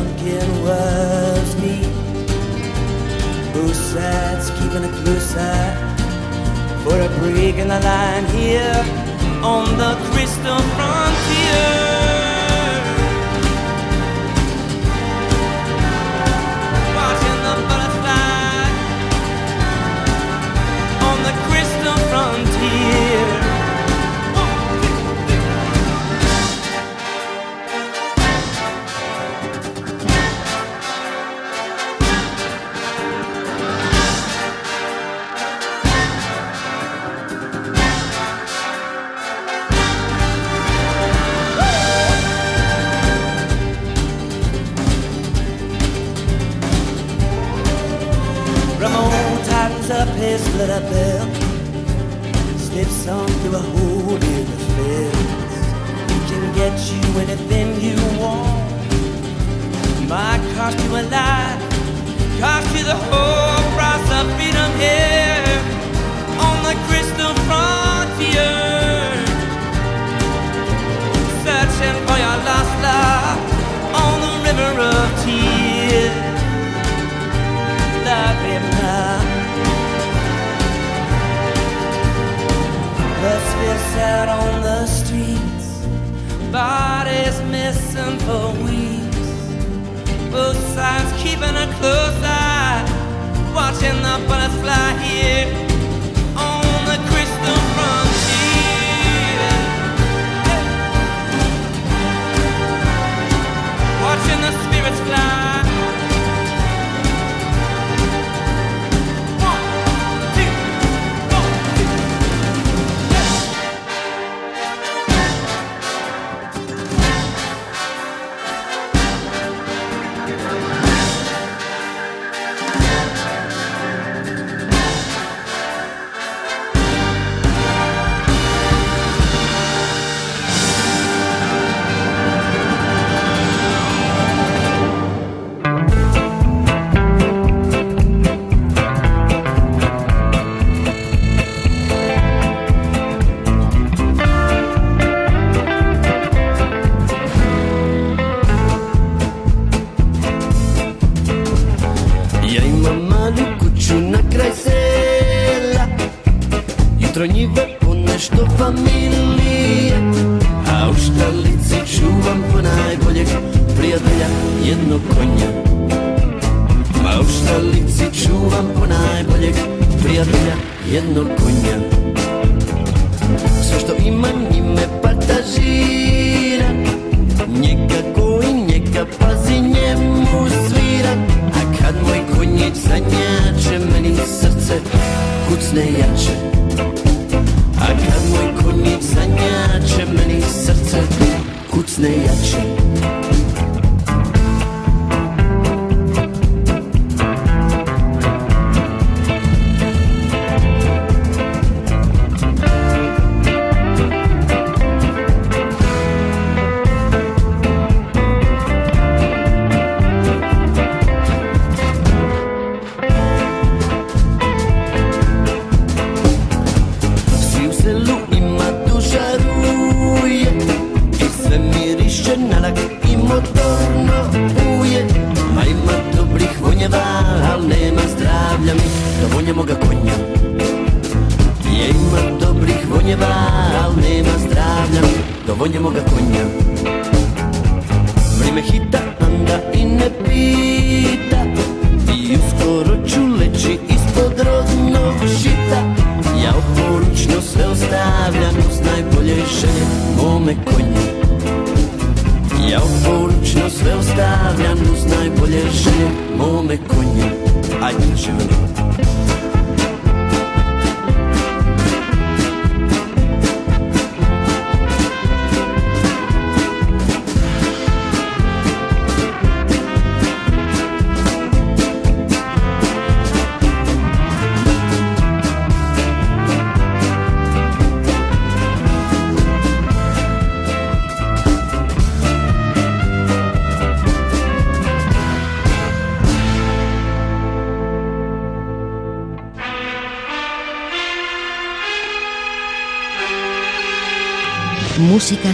drunken was me. Both sides keeping a close eye for a break in the line here on the crystal frontier. place that I built Slips through a hole in the fence We can get you anything you want. Might cost you a lot Cost you the whole price of freedom here On the crystal frontier. Searching for your lost love On the river of tears. Love him. Let's out on the streets. Bodies missing for weeks. Both sides keeping a close eye. Watching the bullets fly here.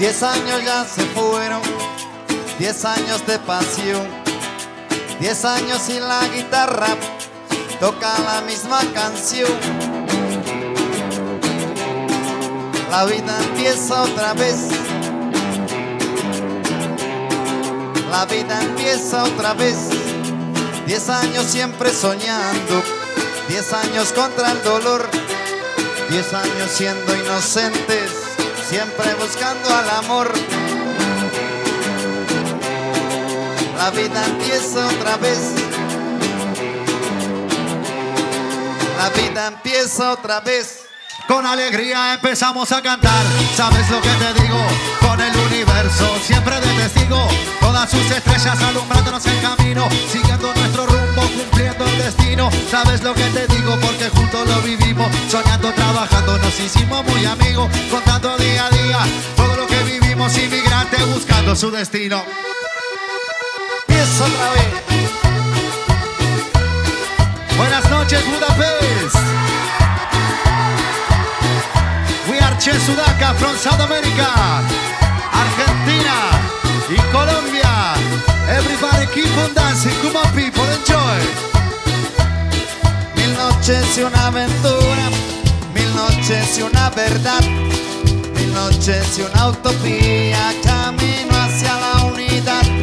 Diez años ya se fueron, diez años de pasión, diez años y la guitarra toca la misma canción. La vida empieza otra vez. La vida empieza otra vez. Diez años siempre soñando, diez años contra el dolor, diez años siendo inocentes, siempre buscando al amor. La vida empieza otra vez. La vida empieza otra vez. Con alegría empezamos a cantar. ¿Sabes lo que te digo? Universo siempre de testigo. Todas sus estrellas alumbrándonos el camino. Siguiendo nuestro rumbo, cumpliendo el destino. ¿Sabes lo que te digo? Porque juntos lo vivimos. Soñando, trabajando, nos hicimos muy amigos. Contando día a día todo lo que vivimos. Inmigrantes buscando su destino. Empieza otra vez. Buenas noches, Budapest. We Che Sudaca from South America, Argentina y Colombia. Everybody keep on dancing, come on people, enjoy. Mil noches y una aventura, mil noches y una verdad, mil noches y una utopía, camino hacia la unidad.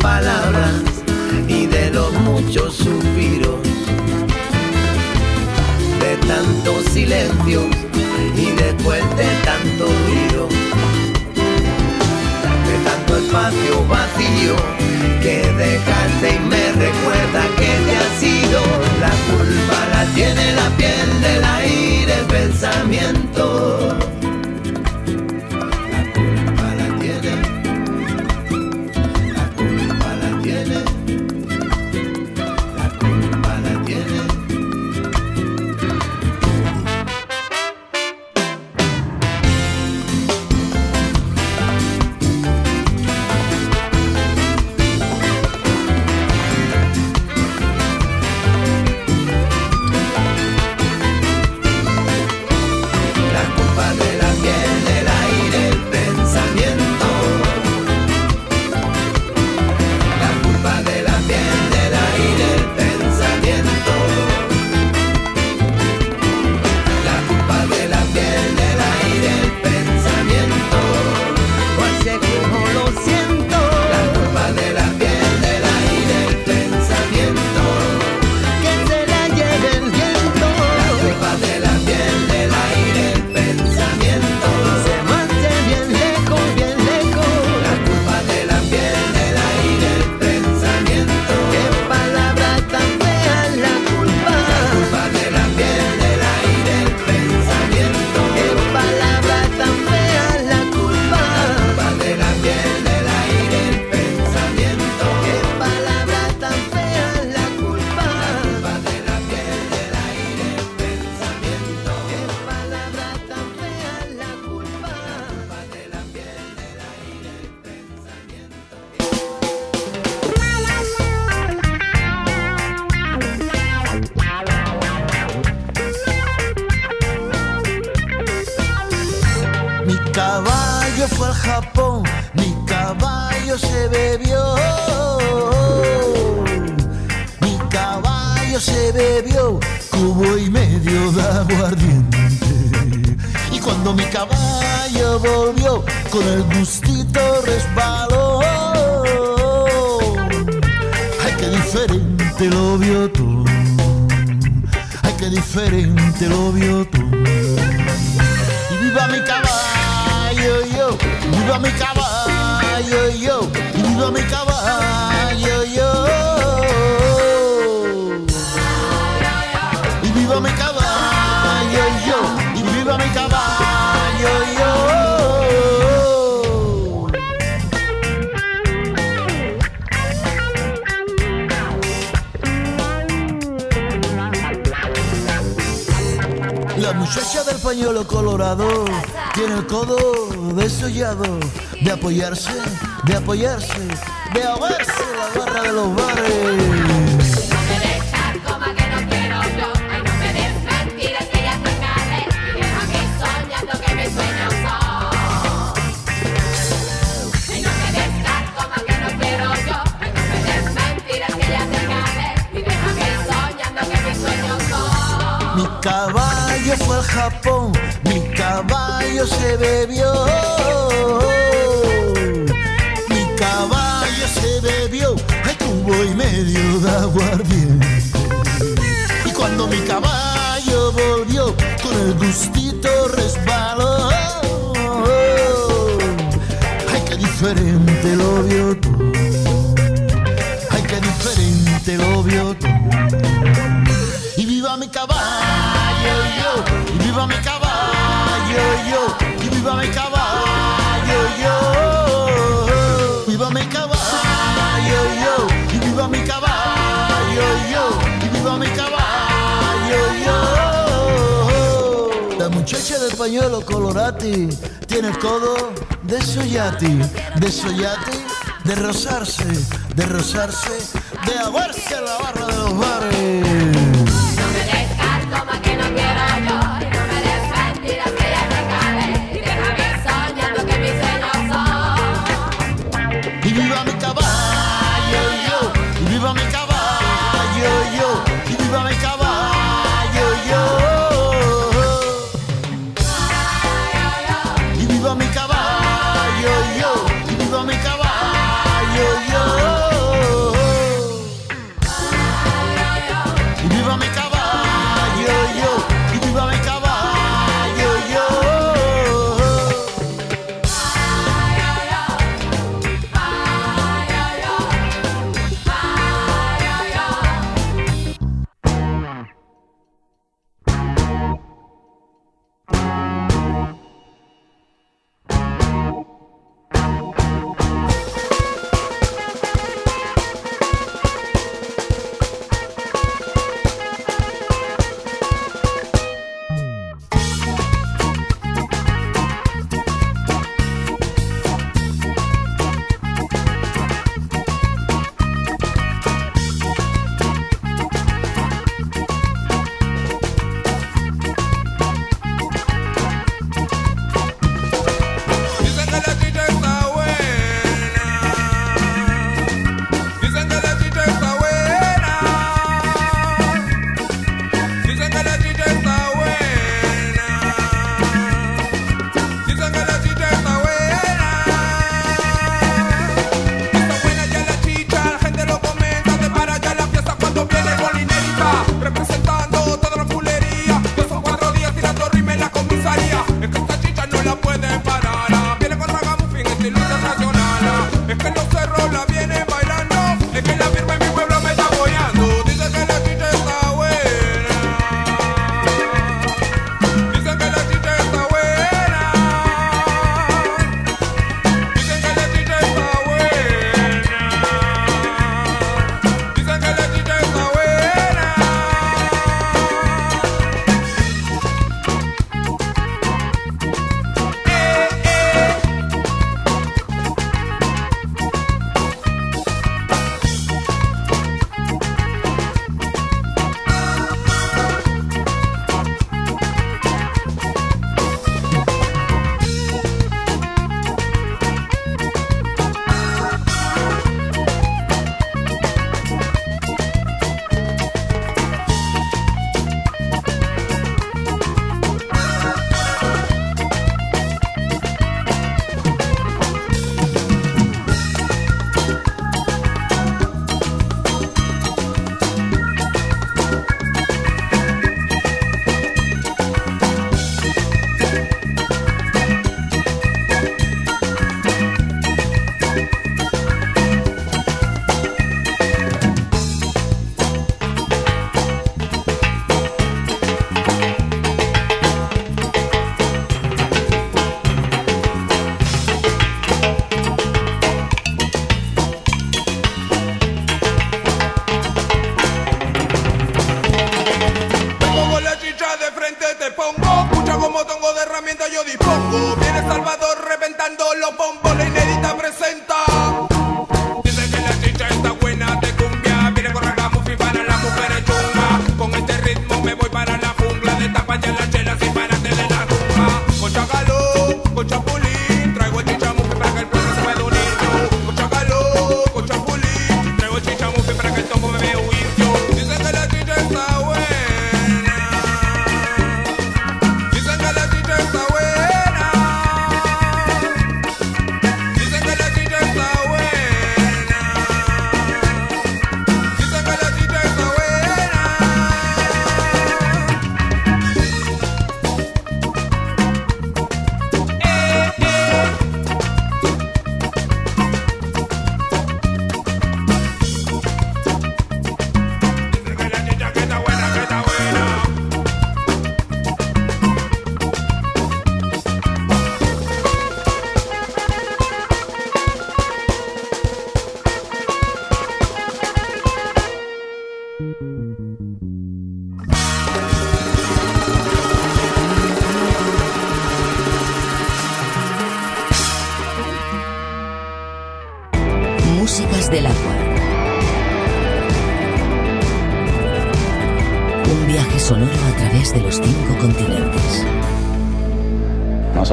palabras y de los muchos suspiros, de tantos silencios y después de tanto ruido, de tanto espacio vacío que dejaste y me recuerda que te ha sido. La culpa la tiene la piel del aire, el pensamiento. De apoyarse, de ahogarse en la guerra de los bares. Y no me dejes dar que no quiero yo, no me dejes mentir que ya se cale, y deja que soñando que mis sueños son. Y que no quiero yo, y no me dejes que ya se cale, y deja que soñando que me sueño yo. Mi caballo fue al Japón, mi caballo se bebió. gustito resbaló. Ay, qué diferente lo vio tú. Ay, qué diferente lo vio tú. Y viva mi caballo yo, y viva mi caballo yo, y viva mi caballo yo. Viva mi caballo yo, y viva mi caballo yo. pañuelo colorati, tiene el codo de soyati, de soyati, de rozarse, de rozarse, de aguarse la barra de los bares.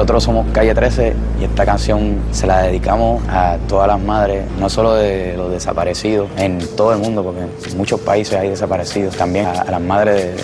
Nosotros somos Calle 13 y esta canción se la dedicamos a todas las madres, no solo de los desaparecidos, en todo el mundo, porque en muchos países hay desaparecidos, también a, las madres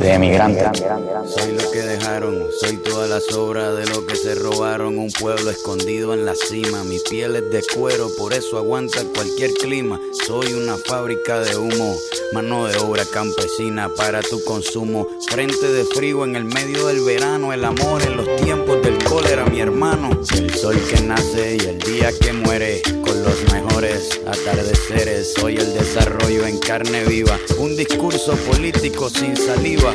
de emigrantes. Soy lo que dejaron, soy toda la sobra de lo que se robaron. Un pueblo escondido en la cima. Mi piel es de cuero, por eso aguanta cualquier clima. Soy una fábrica de humo, mano de obra campesina para tu consumo. Frente de frío en el medio del verano, el amor en los tiempos del cólera, mi hermano. El sol que nace y el día que muere, con los mejores atardeceres. Soy el desarrollo en carne viva, un discurso político sin saliva.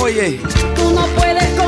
Oye, Tú no puedes comprar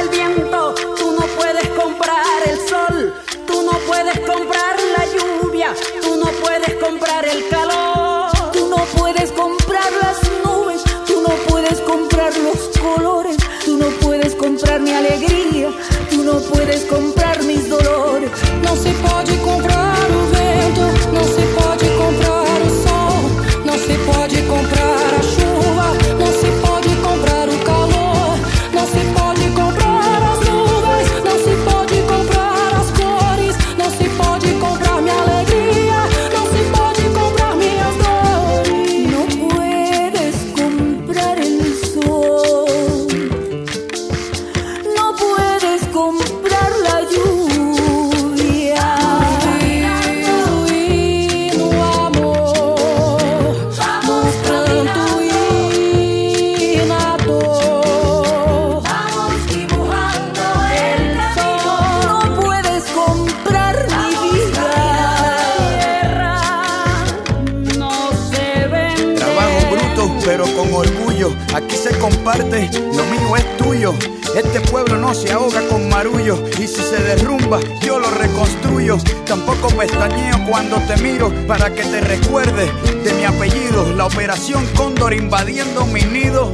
te miro para que te recuerde de mi apellido. La operación Cóndor invadiendo mi nido.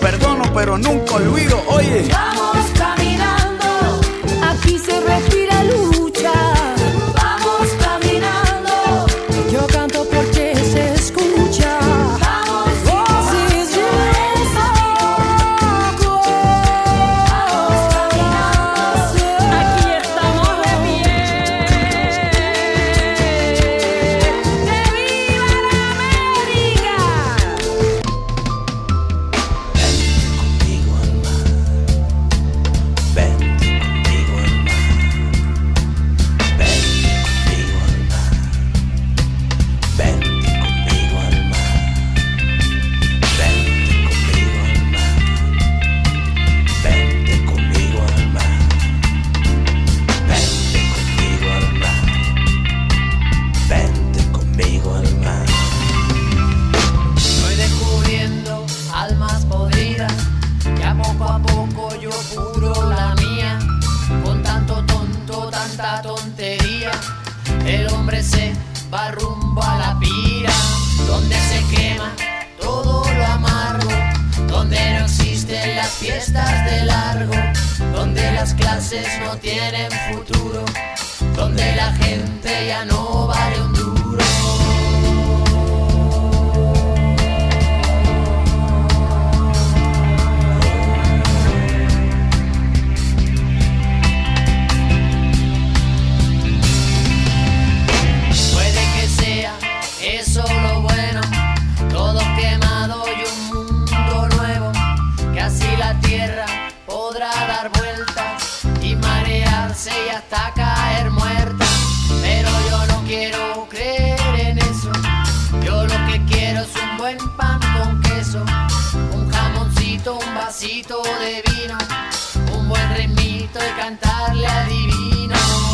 Perdono, pero nunca olvido. Oye. Vamos caminando, aquí se respira pollo en pan con queso, un jamoncito, un vasito de vino, un buen remito y cantarle adivino.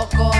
loco.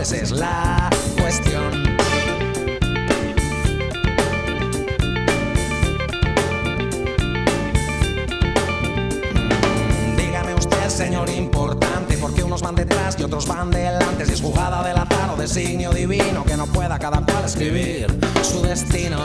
esa es la cuestión. Mm, dígame usted, señor importante, porque unos van detrás y otros van delante, si es jugada del azar o designio divino que no pueda cada cual escribir su destino.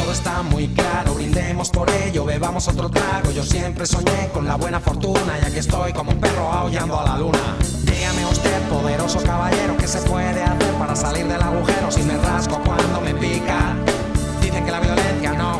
todo está muy claro, brindemos por ello, bebamos otro trago. Yo siempre soñé con la buena fortuna, ya que estoy como un perro aullando a la luna. Dígame usted, poderoso caballero, ¿qué se puede hacer para salir del agujero si me rasgo cuando me pica? Dicen que la violencia no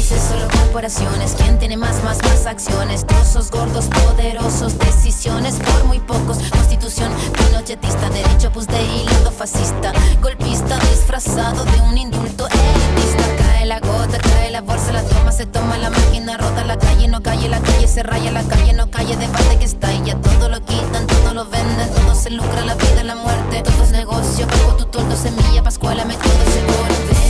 Países, solo corporaciones. ¿Quién tiene más, más, más acciones? Trozos gordos, poderosos, decisiones por muy pocos. Constitución pinochetista, derecho pues de hilo fascista. Golpista disfrazado de un indulto elitista. Cae la gota, cae la bolsa, la toma, se toma la máquina, rota la calle, no calle, la calle se raya, la calle no calle, debate que está y ya todo lo quitan, todo lo venden, todo se lucra, la vida, la muerte, todo es negocio, bajo tu toldo, semilla, pascuala, me todo seguro.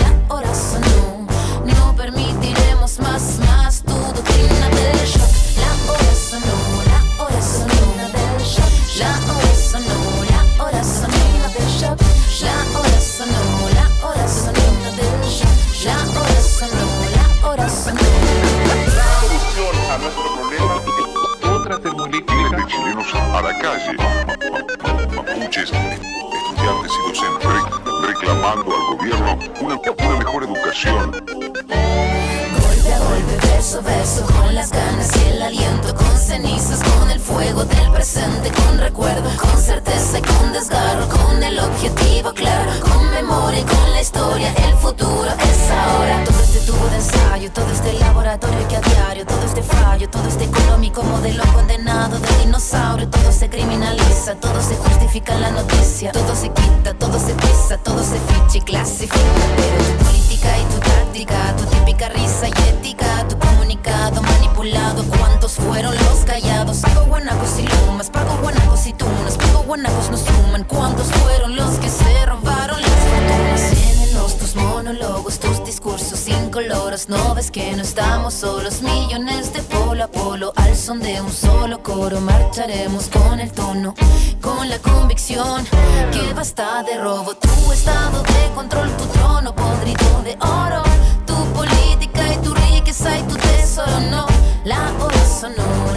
la calle. Mapuches estudiantes y docentes re- reclamando al gobierno una, una mejor educación. Golpe a golpe, verso a verso, con las ganas y el aliento, con cenizas, con el fuego del presente, con recuerdo, con certeza y con desgarro, con el objetivo claro, con memoria y con la historia, el futuro es ahora. Todo este tubo de ensayo, todo este laboratorio que a diario, todo este fallo, todo este económico modelo condenado de dinosaurio, todo se criminaliza, todo se justifica en la noticia, todo se quita, todo se pisa, todo se ficha y clasifica, pero tu política y tu táctica, tu típica risa y ética, tu comunicado manipulado, ¿cuántos fueron los los callados. Pago guanacos y lumas, pago guanacos y tunas. Pago guanacos nos suman. ¿Cuántos fueron los que se robaron las fortunas? Ciénenos tus monólogos, tus discursos sin coloros. No ves que no estamos solos. Millones de polo a polo, al son de un solo coro. Marcharemos con el tono, con la convicción que basta de robo. Tu estado de control, tu trono podrido de oro. Tu política y tu riqueza y tu tesoro no. La oso no